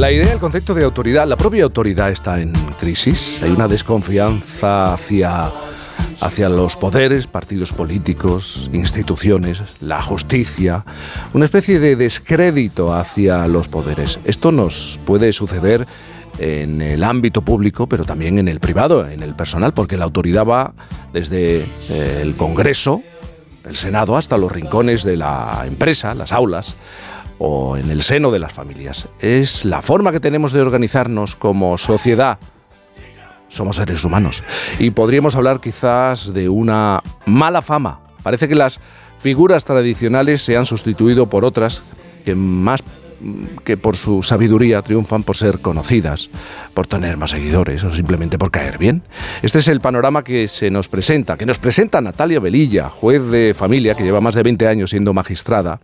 La idea, el concepto de autoridad, la propia autoridad está en crisis. Hay una desconfianza hacia, hacia los poderes, partidos políticos, instituciones, la justicia, una especie de descrédito hacia los poderes. Esto nos puede suceder en el ámbito público, pero también en el privado, en el personal, porque la autoridad va desde eh, el Congreso, el Senado, hasta los rincones de la empresa, las aulas o en el seno de las familias. Es la forma que tenemos de organizarnos como sociedad. Somos seres humanos. Y podríamos hablar quizás de una mala fama. Parece que las figuras tradicionales se han sustituido por otras que más que por su sabiduría triunfan por ser conocidas, por tener más seguidores o simplemente por caer bien. Este es el panorama que se nos presenta, que nos presenta Natalia Velilla, juez de familia que lleva más de 20 años siendo magistrada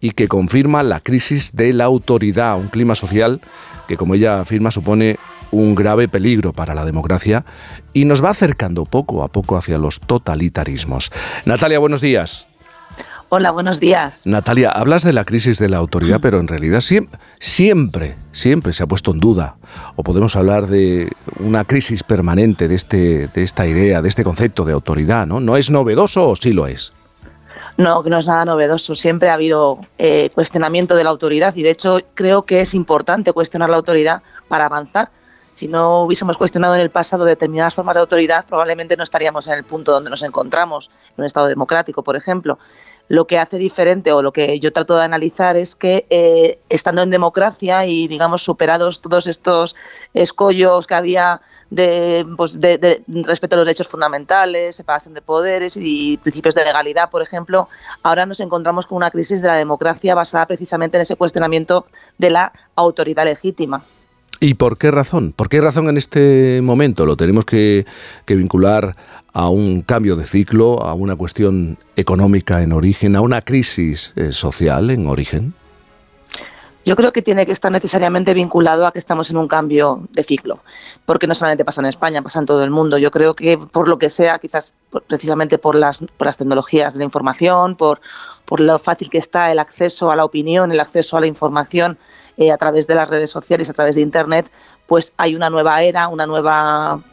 y que confirma la crisis de la autoridad, un clima social que, como ella afirma, supone un grave peligro para la democracia y nos va acercando poco a poco hacia los totalitarismos. Natalia, buenos días. Hola, buenos días. Natalia, hablas de la crisis de la autoridad, pero en realidad siempre, siempre, siempre se ha puesto en duda, o podemos hablar de una crisis permanente de, este, de esta idea, de este concepto de autoridad, ¿no? ¿No es novedoso o sí lo es? No, no es nada novedoso. Siempre ha habido eh, cuestionamiento de la autoridad y de hecho creo que es importante cuestionar la autoridad para avanzar. Si no hubiésemos cuestionado en el pasado determinadas formas de autoridad, probablemente no estaríamos en el punto donde nos encontramos, en un Estado democrático, por ejemplo. Lo que hace diferente o lo que yo trato de analizar es que eh, estando en democracia y, digamos, superados todos estos escollos que había pues, de, de, respeto a los derechos fundamentales, separación de poderes y principios de legalidad, por ejemplo, ahora nos encontramos con una crisis de la democracia basada precisamente en ese cuestionamiento de la autoridad legítima. ¿Y por qué razón? ¿Por qué razón en este momento lo tenemos que, que, vincular a un cambio de ciclo, a una cuestión económica en origen, a una crisis eh, social en origen? Yo creo que tiene que estar necesariamente vinculado a que estamos en un cambio de ciclo, porque no solamente pasa en España, pasa en todo el mundo. Yo creo que por lo que sea, quizás precisamente por las, por las tecnologías de la información, por, por lo fácil que está el acceso a la opinión, el acceso a la información eh, a través de las redes sociales, a través de Internet, pues hay una nueva era, una nueva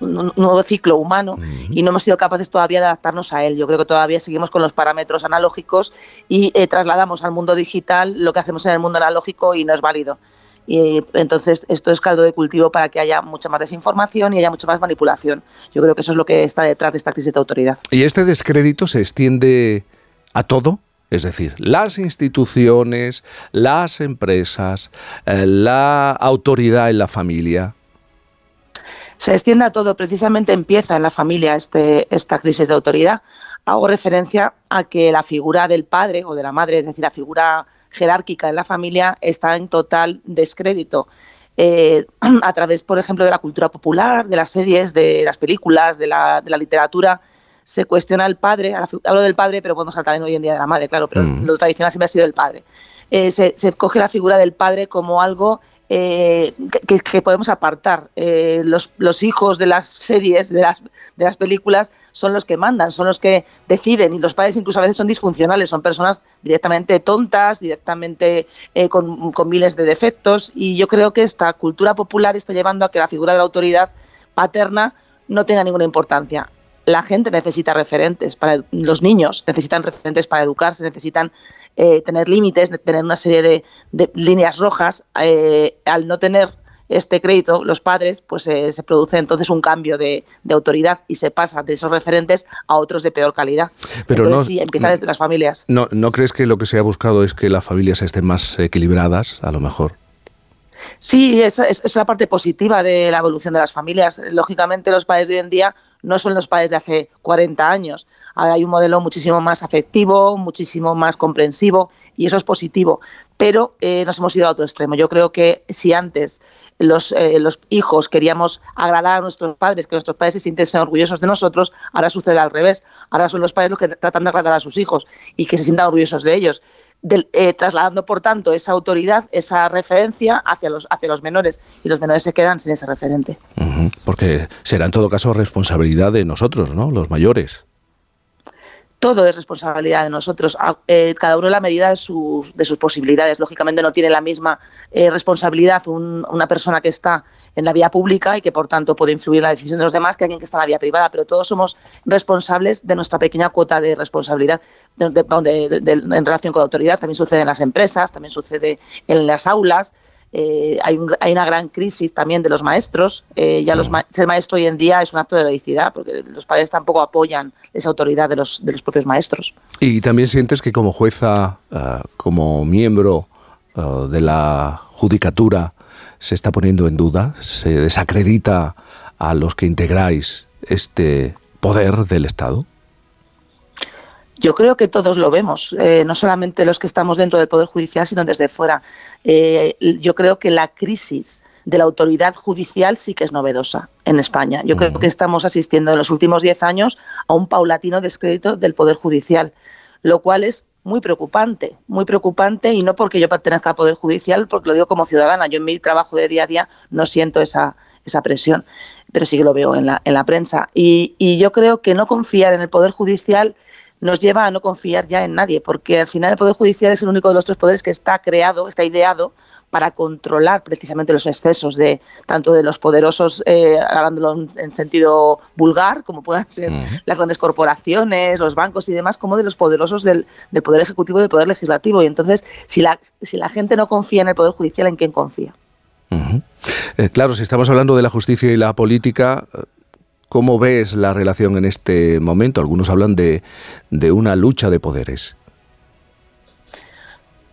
un nuevo ciclo humano y no hemos sido capaces todavía de adaptarnos a él. Yo creo que todavía seguimos con los parámetros analógicos y eh, trasladamos al mundo digital lo que hacemos en el mundo analógico y no es válido. Y entonces esto es caldo de cultivo para que haya mucha más desinformación y haya mucha más manipulación. Yo creo que eso es lo que está detrás de esta crisis de autoridad. ¿Y este descrédito se extiende a todo? Es decir, las instituciones, las empresas, eh, la autoridad en la familia, se extiende a todo. Precisamente empieza en la familia este, esta crisis de autoridad. Hago referencia a que la figura del padre o de la madre, es decir, la figura jerárquica en la familia, está en total descrédito. Eh, a través, por ejemplo, de la cultura popular, de las series, de las películas, de la, de la literatura, se cuestiona al padre, hablo del padre, pero podemos hablar también hoy en día de la madre, claro, pero mm. lo tradicional siempre ha sido el padre. Eh, se, coge la figura del padre como algo eh, que, podemos apartar. Eh, los, los, hijos de las series, de las, de las películas, son los que mandan, son los que deciden y los padres incluso a veces son disfuncionales, son personas directamente tontas, directamente eh, con, con miles de defectos y yo creo que esta cultura popular está llevando a que la figura de la autoridad paterna no tenga ninguna importancia la gente necesita referentes, para los niños necesitan referentes para educarse, necesitan eh, tener límites, tener una serie de, líneas rojas. Eh, al no tener este crédito, los padres, pues eh, se produce entonces un cambio de, autoridad y se pasa de esos referentes a otros de peor calidad. Pero no, sí, empieza desde las familias. No, ¿No crees que lo que se ha buscado es que las familias estén más equilibradas, a lo mejor? Sí, esa es la parte positiva de la evolución de las familias. Lógicamente, los padres de hoy en día no son los padres de hace 40 años. Ahora hay un modelo muchísimo más afectivo, muchísimo más comprensivo y eso es positivo. Pero eh, nos hemos ido a otro extremo. Yo creo que si antes los, eh, los hijos queríamos agradar a nuestros padres, que nuestros padres se sienten orgullosos de nosotros, ahora sucede al revés. Ahora son los padres los que tratan de agradar a sus hijos y que se sientan orgullosos de ellos. Eh, trasladando, por tanto, esa autoridad, esa referencia hacia los, hacia los menores y los menores se quedan sin ese referente. porque será en todo caso responsabilidad de nosotros, ¿no? Los mayores todo es responsabilidad de nosotros, eh, cada uno en la medida de sus, de sus posibilidades. Lógicamente no tiene la misma eh, responsabilidad una persona que está en la vía pública y que por tanto puede influir en la decisión de los demás que alguien que está en la vía privada, pero todos somos responsables de nuestra pequeña cuota de responsabilidad en relación con la autoridad. También sucede en las empresas, también sucede en las aulas. Eh, hay, una gran crisis también de los maestros. Eh, ya los ser maestro hoy en día es un acto de heroicidad, porque los padres tampoco apoyan esa autoridad de los, de los propios maestros. ¿Y también sientes que como jueza, eh, como miembro de la judicatura, se está poniendo en duda, se desacredita a los que integráis este poder del Estado? Yo creo que todos lo vemos, eh, no solamente los que estamos dentro del Poder Judicial, sino desde fuera. Eh, yo creo que la crisis de la autoridad judicial sí que es novedosa en España. Yo creo que estamos asistiendo en los últimos diez años a un paulatino descrédito del Poder Judicial, lo cual es muy preocupante, muy preocupante y no porque yo pertenezca al Poder Judicial, porque lo digo como ciudadana. Yo en mi trabajo de día a día no siento esa, esa presión, pero sí que lo veo en la, en la prensa. Y, y yo creo que no confiar en el Poder Judicial nos lleva a no confiar ya en nadie, porque al final el Poder Judicial es el único de los tres poderes que está creado, está ideado para controlar precisamente los excesos de tanto de los poderosos, eh, hablándolo en sentido vulgar, como puedan ser las grandes corporaciones, los bancos y demás, como de los poderosos del, Poder Ejecutivo y del Poder Legislativo. Y entonces, si la, si la gente no confía en el Poder Judicial, ¿en quién confía? Eh, claro, si estamos hablando de la justicia y la política, ¿Cómo ves la relación en este momento? Algunos hablan de, una lucha de poderes.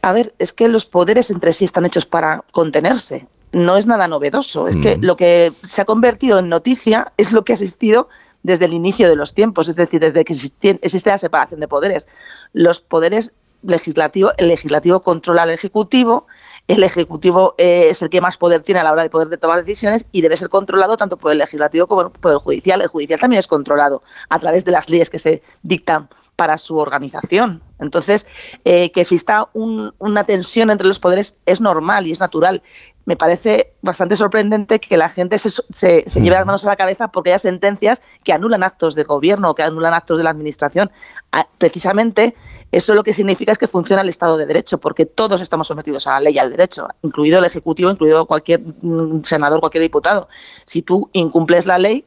A ver, es que los poderes entre sí están hechos para contenerse. No es nada novedoso. Es que mm. lo que se ha convertido en noticia es lo que ha existido desde el inicio de los tiempos, es decir, desde que existe la separación de poderes. Los poderes legislativo, el legislativo controla al ejecutivo, el ejecutivo eh, es el que más poder tiene a la hora de poder tomar decisiones y debe ser controlado tanto por el legislativo como por el judicial. El judicial también es controlado a través de las leyes que se dictan para su organización. Entonces, eh, que exista una tensión entre los poderes es normal y es natural. Me parece bastante sorprendente que la gente se, se, lleve las manos a la cabeza porque hay sentencias que anulan actos de gobierno, que anulan actos de la administración. Ah, precisamente eso lo que significa es que funciona el Estado de Derecho, porque todos estamos sometidos a la ley y al derecho, incluido el Ejecutivo, incluido cualquier mm, senador, cualquier diputado. Si tú incumples la ley,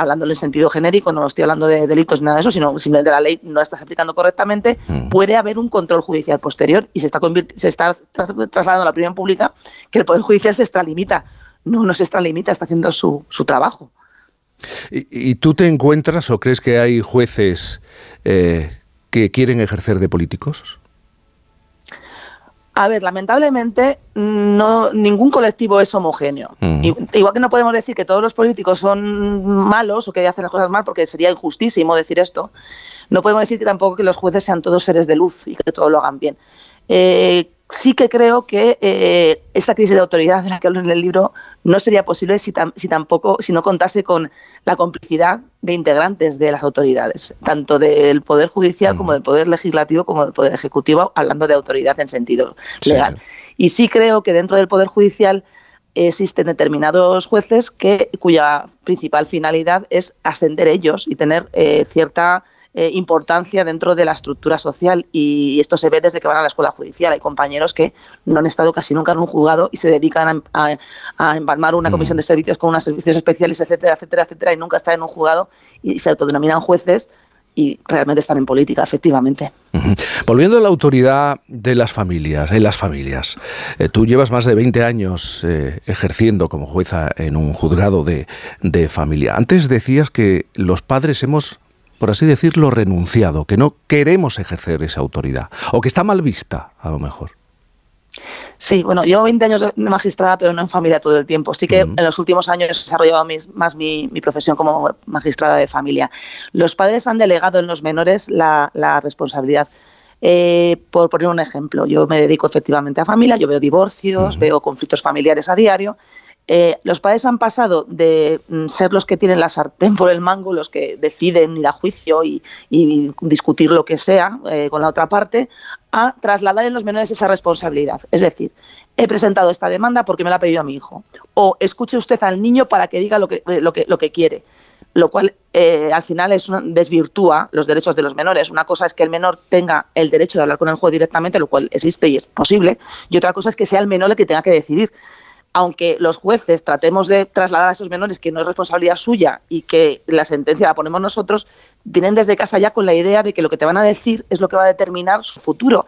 hablando en sentido genérico, no estoy hablando de delitos ni nada de eso, sino simplemente la ley no la estás aplicando correctamente, mm. puede haber un control judicial posterior y se está, se está trasladando a la opinión pública que el Poder Judicial se extralimita. No, no se extralimita, está haciendo su, su trabajo. ¿Y, tú te encuentras o crees que hay jueces eh, que quieren ejercer de políticos? A ver, lamentablemente no ningún colectivo es homogéneo. Igual que no podemos decir que todos los políticos son malos o que hacen las cosas mal, porque sería injustísimo decir esto. No podemos decir que tampoco que los jueces sean todos seres de luz y que todos lo hagan bien. Eh, sí que creo que eh, esa crisis de autoridad de la que hablo en el libro no sería posible si, si, tampoco si no contase con la complicidad de integrantes de las autoridades, tanto del poder judicial como del poder legislativo como del poder ejecutivo, hablando de autoridad en sentido legal. Y sí creo que dentro del poder judicial existen determinados jueces que cuya principal finalidad es ascender ellos y tener eh, cierta eh, importancia dentro de la estructura social y esto se ve desde que van a la escuela judicial. Hay compañeros que no han estado casi nunca en un juzgado y se dedican a, a, embalmar una comisión de servicios con unos servicios especiales, etcétera, etcétera, etcétera, y nunca están en un juzgado y se autodenominan jueces y realmente están en política, efectivamente. Volviendo a la autoridad de las familias, en las familias. Eh, tú llevas más de 20 años eh, ejerciendo como jueza en un juzgado de, de familia. Antes decías que los padres hemos por así decirlo, renunciado, que no queremos ejercer esa autoridad, o que está mal vista, a lo mejor. Sí, bueno, llevo 20 años de magistrada, pero no en familia todo el tiempo. Sí que en los últimos años he desarrollado más mi, profesión como magistrada de familia. Los padres han delegado en los menores la, responsabilidad. Eh, por poner un ejemplo, yo me dedico efectivamente a familia, yo veo divorcios, veo conflictos familiares a diario eh, los padres han pasado de mm, ser los que tienen la sartén por el mango, los que deciden ir a juicio y, discutir lo que sea eh, con la otra parte, a trasladar en los menores esa responsabilidad. Es decir, he presentado esta demanda porque me la ha pedido a mi hijo. O escuche usted al niño para que diga lo que, lo que, lo que quiere lo cual eh, al final es desvirtúa los derechos de los menores. Una cosa es que el menor tenga el derecho de hablar con el juez directamente, lo cual existe y es posible, y otra cosa es que sea el menor el que tenga que decidir aunque los jueces tratemos de trasladar a esos menores que no es responsabilidad suya y que la sentencia la ponemos nosotros, vienen desde casa ya con la idea de que lo que te van a decir es lo que va a determinar su futuro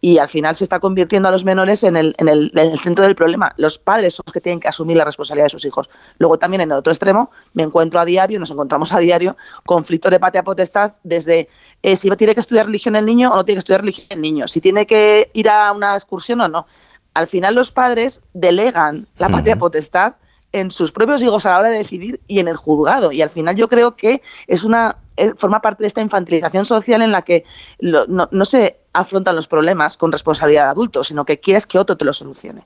y al final se está convirtiendo a los menores en el, en, el, centro del problema. Los padres son los que tienen que asumir la responsabilidad de sus hijos. Luego también en el otro extremo me encuentro a diario, nos encontramos a diario, conflictos de patria potestad desde eh, si tiene que estudiar religión el niño o no tiene que estudiar religión el niño, si tiene que ir a una excursión o no. Al final los padres delegan la patria potestad en sus propios hijos a la hora de decidir y en el juzgado. Y al final yo creo que es una forma parte de esta infantilización social en la que no, se afrontan los problemas con responsabilidad de adultos, sino que quieres que otro te lo solucione.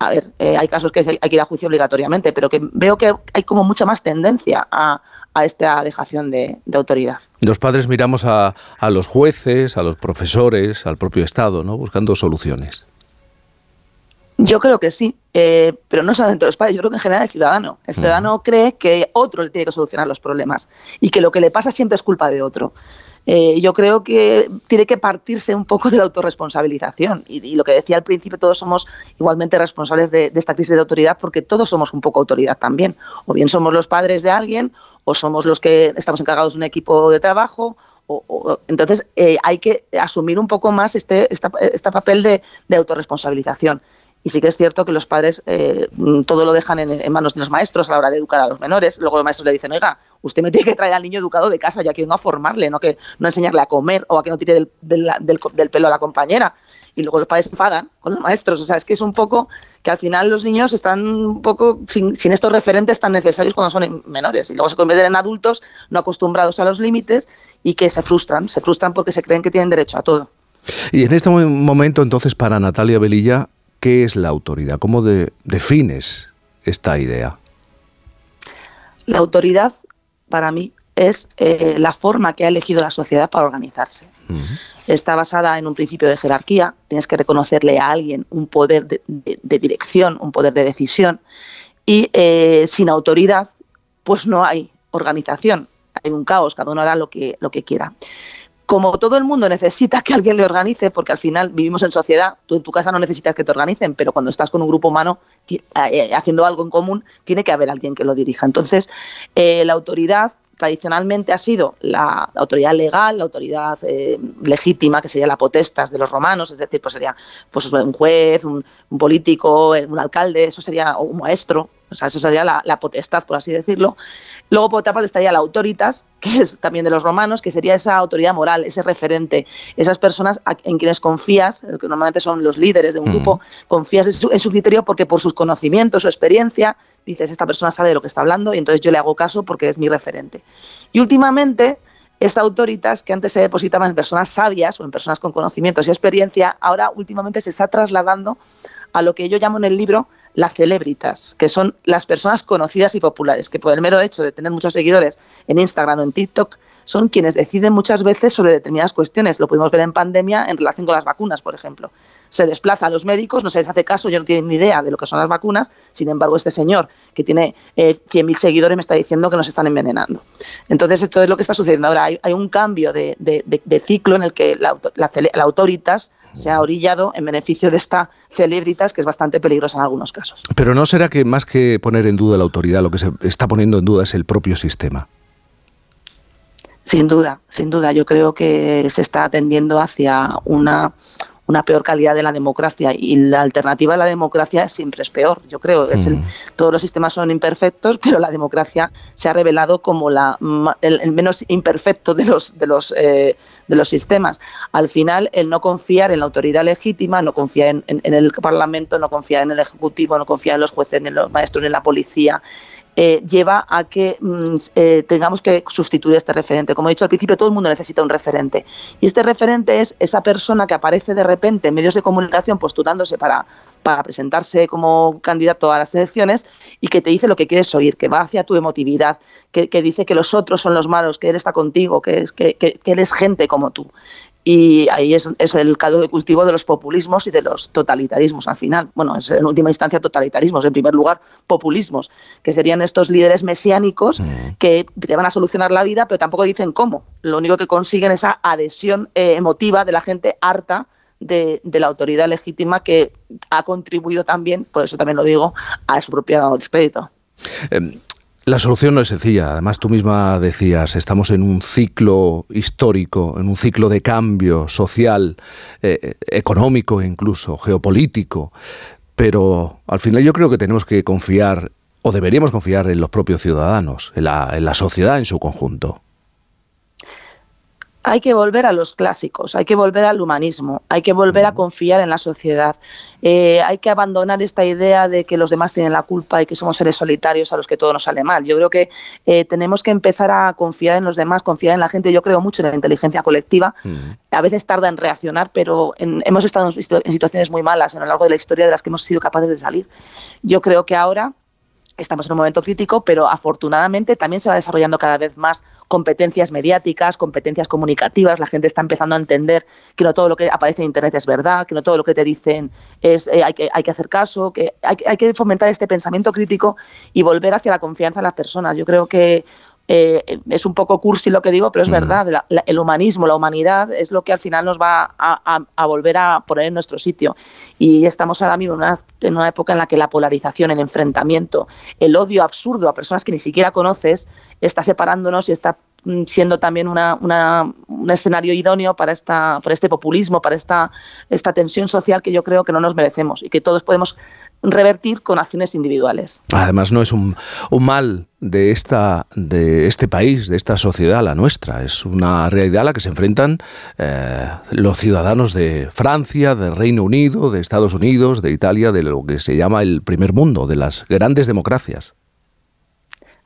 A ver, eh, hay casos que hay que ir a juicio obligatoriamente, pero que veo que hay como mucha más tendencia a, esta dejación de, autoridad. Los padres miramos a, a, los jueces, a los profesores, al propio Estado, ¿no? buscando soluciones. Yo creo que sí, eh, pero no solamente los padres, yo creo que en general el ciudadano. El ciudadano cree que otro le tiene que solucionar los problemas y que lo que le pasa siempre es culpa de otro. Eh, yo creo que tiene que partirse un poco de la autorresponsabilización. Y, lo que decía al principio, todos somos igualmente responsables de, esta crisis de autoridad porque todos somos un poco autoridad también. O bien somos los padres de alguien, o somos los que estamos encargados de un equipo de trabajo, o, entonces eh, hay que asumir un poco más este, este papel de, de, autorresponsabilización. Y sí que es cierto que los padres eh, todo lo dejan en, manos de los maestros a la hora de educar a los menores. Luego los maestros le dicen, oiga, usted me tiene que traer al niño educado de casa, ya que vengo a formarle, no que no enseñarle a comer o a que no tire del, pelo a la compañera. Y luego los padres enfadan con los maestros. O sea, es que es un poco que al final los niños están un poco sin, sin estos referentes tan necesarios cuando son menores. Y luego se convierten en adultos no acostumbrados a los límites y que se frustran. Se frustran porque se creen que tienen derecho a todo. Y en este momento, entonces, para Natalia Velilla, ¿Qué es la autoridad? ¿Cómo defines esta idea? La autoridad, para mí, es eh, la forma que ha elegido la sociedad para organizarse. Está basada en un principio de jerarquía, tienes que reconocerle a alguien un poder de, dirección, un poder de decisión, y eh, sin autoridad, pues no hay organización, hay un caos, cada uno hará lo que, lo que quiera como todo el mundo necesita que alguien le organice, porque al final vivimos en sociedad, tú en tu casa no necesitas que te organicen, pero cuando estás con un grupo humano eh, eh, haciendo algo en común, tiene que haber alguien que lo dirija. Entonces, eh, la autoridad tradicionalmente ha sido la, autoridad legal, la autoridad legítima, que sería la potestas de los romanos, es decir, pues sería pues, un juez, un, un político, un alcalde, eso sería un maestro, o sea, eso sería la, potestad, por así decirlo. Luego, por otra parte, estaría la autoritas, que es también de los romanos, que sería esa autoridad moral, ese referente, esas personas en quienes confías, que normalmente son los líderes de un grupo, confías en su, criterio porque por sus conocimientos, su experiencia, dices, esta persona sabe de lo que está hablando y entonces yo le hago caso porque es mi referente. Y últimamente, esta autoritas, que antes se depositaba en personas sabias o en personas con conocimientos y experiencia, ahora últimamente se está trasladando a lo que yo llamo en el libro las celebritas, que son las personas conocidas y populares, que por el mero hecho de tener muchos seguidores en Instagram o en TikTok, son quienes deciden muchas veces sobre determinadas cuestiones. Lo pudimos ver en pandemia en relación con las vacunas, por ejemplo. Se desplaza a los médicos, no se les hace caso, yo no tienen ni idea de lo que son las vacunas, sin embargo, este señor que tiene eh, 100.000 seguidores me está diciendo que nos están envenenando. Entonces, esto es lo que está sucediendo ahora. Hay, un cambio de, ciclo en el que la, la, la autoritas se ha orillado en beneficio de esta celebritas que es bastante peligrosa en algunos casos. Pero ¿no será que más que poner en duda la autoridad, lo que se está poniendo en duda es el propio sistema? Sin duda, sin duda. Yo creo que se está atendiendo hacia una, una peor calidad de la democracia y la alternativa a la democracia siempre es peor. Yo creo que mm. todos los sistemas son imperfectos, pero la democracia se ha revelado como la, el, menos imperfecto de los, de, los, eh, de los sistemas. Al final, el no confiar en la autoridad legítima, no confiar en, en, el Parlamento, no confiar en el Ejecutivo, no confiar en los jueces, en los maestros, en la policía, eh, lleva a que mm, eh, tengamos que sustituir este referente. Como he dicho al principio, todo el mundo necesita un referente. Y este referente es esa persona que aparece de repente en medios de comunicación postulándose para, para presentarse como candidato a las elecciones y que te dice lo que quieres oír, que va hacia tu emotividad, que, dice que los otros son los malos, que él está contigo, que, es, que, que, que eres gente como tú y ahí es, es, el caldo de cultivo de los populismos y de los totalitarismos al final. Bueno, es en última instancia totalitarismos, en primer lugar populismos, que serían estos líderes mesiánicos mm. que te van a solucionar la vida, pero tampoco dicen cómo. Lo único que consiguen es esa adhesión eh, emotiva de la gente harta de, de, la autoridad legítima que ha contribuido también, por eso también lo digo, a su propio descrédito. Em, la solución no es sencilla. Además, tú misma decías, estamos en un ciclo histórico, en un ciclo de cambio social, eh, económico incluso, geopolítico. Pero al final yo creo que tenemos que confiar, o deberíamos confiar en los propios ciudadanos, en la sociedad en su conjunto hay que volver a los clásicos, hay que volver al humanismo, hay que volver a confiar en la sociedad, eh, hay que abandonar esta idea de que los demás tienen la culpa y que somos seres solitarios a los que todo nos sale mal. Yo creo que eh, tenemos que empezar a confiar en los demás, confiar en la gente. Yo creo mucho en la inteligencia colectiva. A veces tarda en reaccionar, pero hemos estado en situaciones muy malas a lo largo de la historia de las que hemos sido capaces de salir. Yo creo que ahora estamos en un momento crítico, pero afortunadamente también se va desarrollando cada vez más competencias mediáticas, competencias comunicativas. La gente está empezando a entender que no todo lo que aparece en Internet es verdad, que no todo lo que te dicen es eh, hay, que, hay que hacer caso, que hay, hay que fomentar este pensamiento crítico y volver hacia la confianza en las personas. Yo creo que eh, es un poco cursi lo que digo, pero es verdad, el humanismo, la humanidad es lo que al final nos va a, volver a poner en nuestro sitio. Y estamos ahora mismo en una, en una, época en la que la polarización, el enfrentamiento, el odio absurdo a personas que ni siquiera conoces está separándonos y está Mm, siendo también una, un escenario idóneo para, esta, para este populismo, para esta, esta tensión social que yo creo que no nos merecemos y que todos podemos revertir con acciones individuales. Además, no es un, mal de, esta, de este país, de esta sociedad, la nuestra. Es una realidad a la que se enfrentan eh, los ciudadanos de Francia, del Reino Unido, de Estados Unidos, de Italia, de lo que se llama el primer mundo, de las grandes democracias.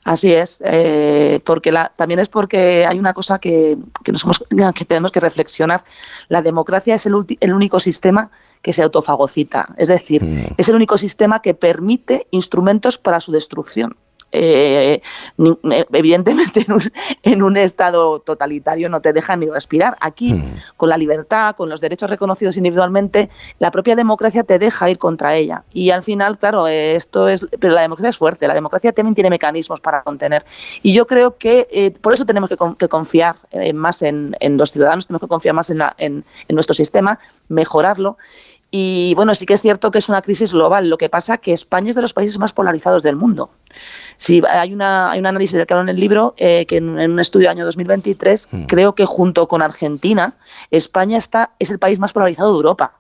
Así es, eh, porque la, también es porque hay una cosa que, que, nos que tenemos que reflexionar. La democracia es el, el, único sistema que se autofagocita, es decir, mm. es el único sistema que permite instrumentos para su destrucción. Eh, eh, evidentemente en un, estado totalitario no te dejan ni respirar. Aquí, hmm. con la libertad, con los derechos reconocidos individualmente, la propia democracia te deja ir contra ella. Y al final, claro, eh, esto es, pero la democracia es fuerte, la democracia también tiene mecanismos para contener. Y yo creo que por eso tenemos que, confiar más en, los ciudadanos, tenemos que confiar más en, en nuestro sistema, mejorarlo y bueno, sí que es cierto que es una crisis global. Lo que pasa es que España es de los países más polarizados del mundo. Sí, hay, una, hay un análisis del que hablo en el libro eh, que en, un estudio del año 2023 mm. creo que junto con Argentina, España está, es el país más polarizado de Europa.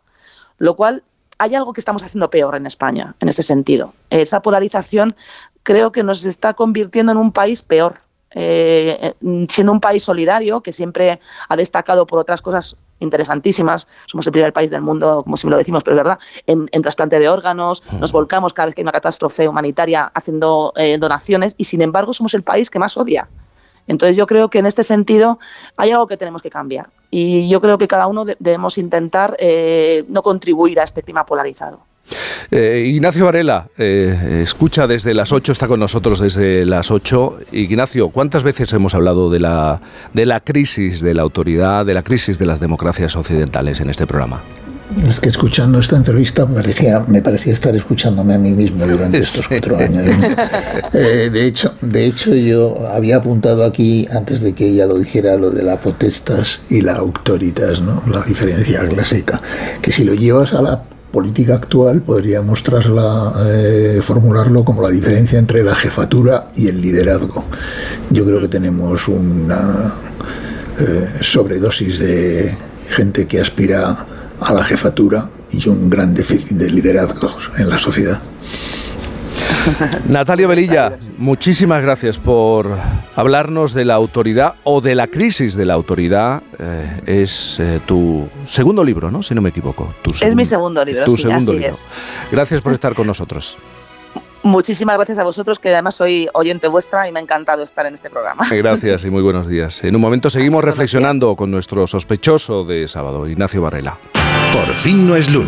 Lo cual hay algo que estamos haciendo peor en España en ese sentido. Esa polarización creo que nos está convirtiendo en un país peor. Eh, siendo un país solidario que siempre ha destacado por otras cosas interesantísimas. Somos el primer país del mundo, como si lo decimos, pero es verdad, en, trasplante de órganos, nos volcamos cada vez que hay una catástrofe humanitaria haciendo eh, donaciones y sin embargo somos el país que más odia. Entonces yo creo que en este sentido hay algo que tenemos que cambiar y yo creo que cada uno debemos intentar eh, no contribuir a este clima polarizado. Eh, Ignacio Varela, eh, escucha desde las 8, está con nosotros desde las 8. Ignacio, ¿cuántas veces hemos hablado de la, de la crisis de la autoridad, de la crisis de las democracias occidentales en este programa? Es que escuchando esta entrevista parecía, me parecía estar escuchándome a mí mismo durante estos cuatro años. Eh, de, hecho, de hecho, yo había apuntado aquí, antes de que ella lo dijera, lo de la potestas y la autoritas, ¿no? la diferencia clásica, que si lo llevas a la política actual podría mostrarla, eh, formularlo como la diferencia entre la jefatura y el liderazgo. Yo creo que tenemos una eh, sobredosis de gente que aspira a la jefatura y un gran déficit de liderazgo en la sociedad. Natalia Velilla, muchísimas gracias por hablarnos de la autoridad o de la crisis de la autoridad. Eh, es eh, tu segundo libro, ¿no? Si no me equivoco. es mi segundo libro. Tu segundo libro. Gracias por estar con nosotros. Muchísimas gracias a vosotros, que además soy oyente vuestra y me ha encantado estar en este programa. Gracias y muy buenos días. En un momento seguimos reflexionando con nuestro sospechoso de sábado, Ignacio Varela. Por fin no es lunes.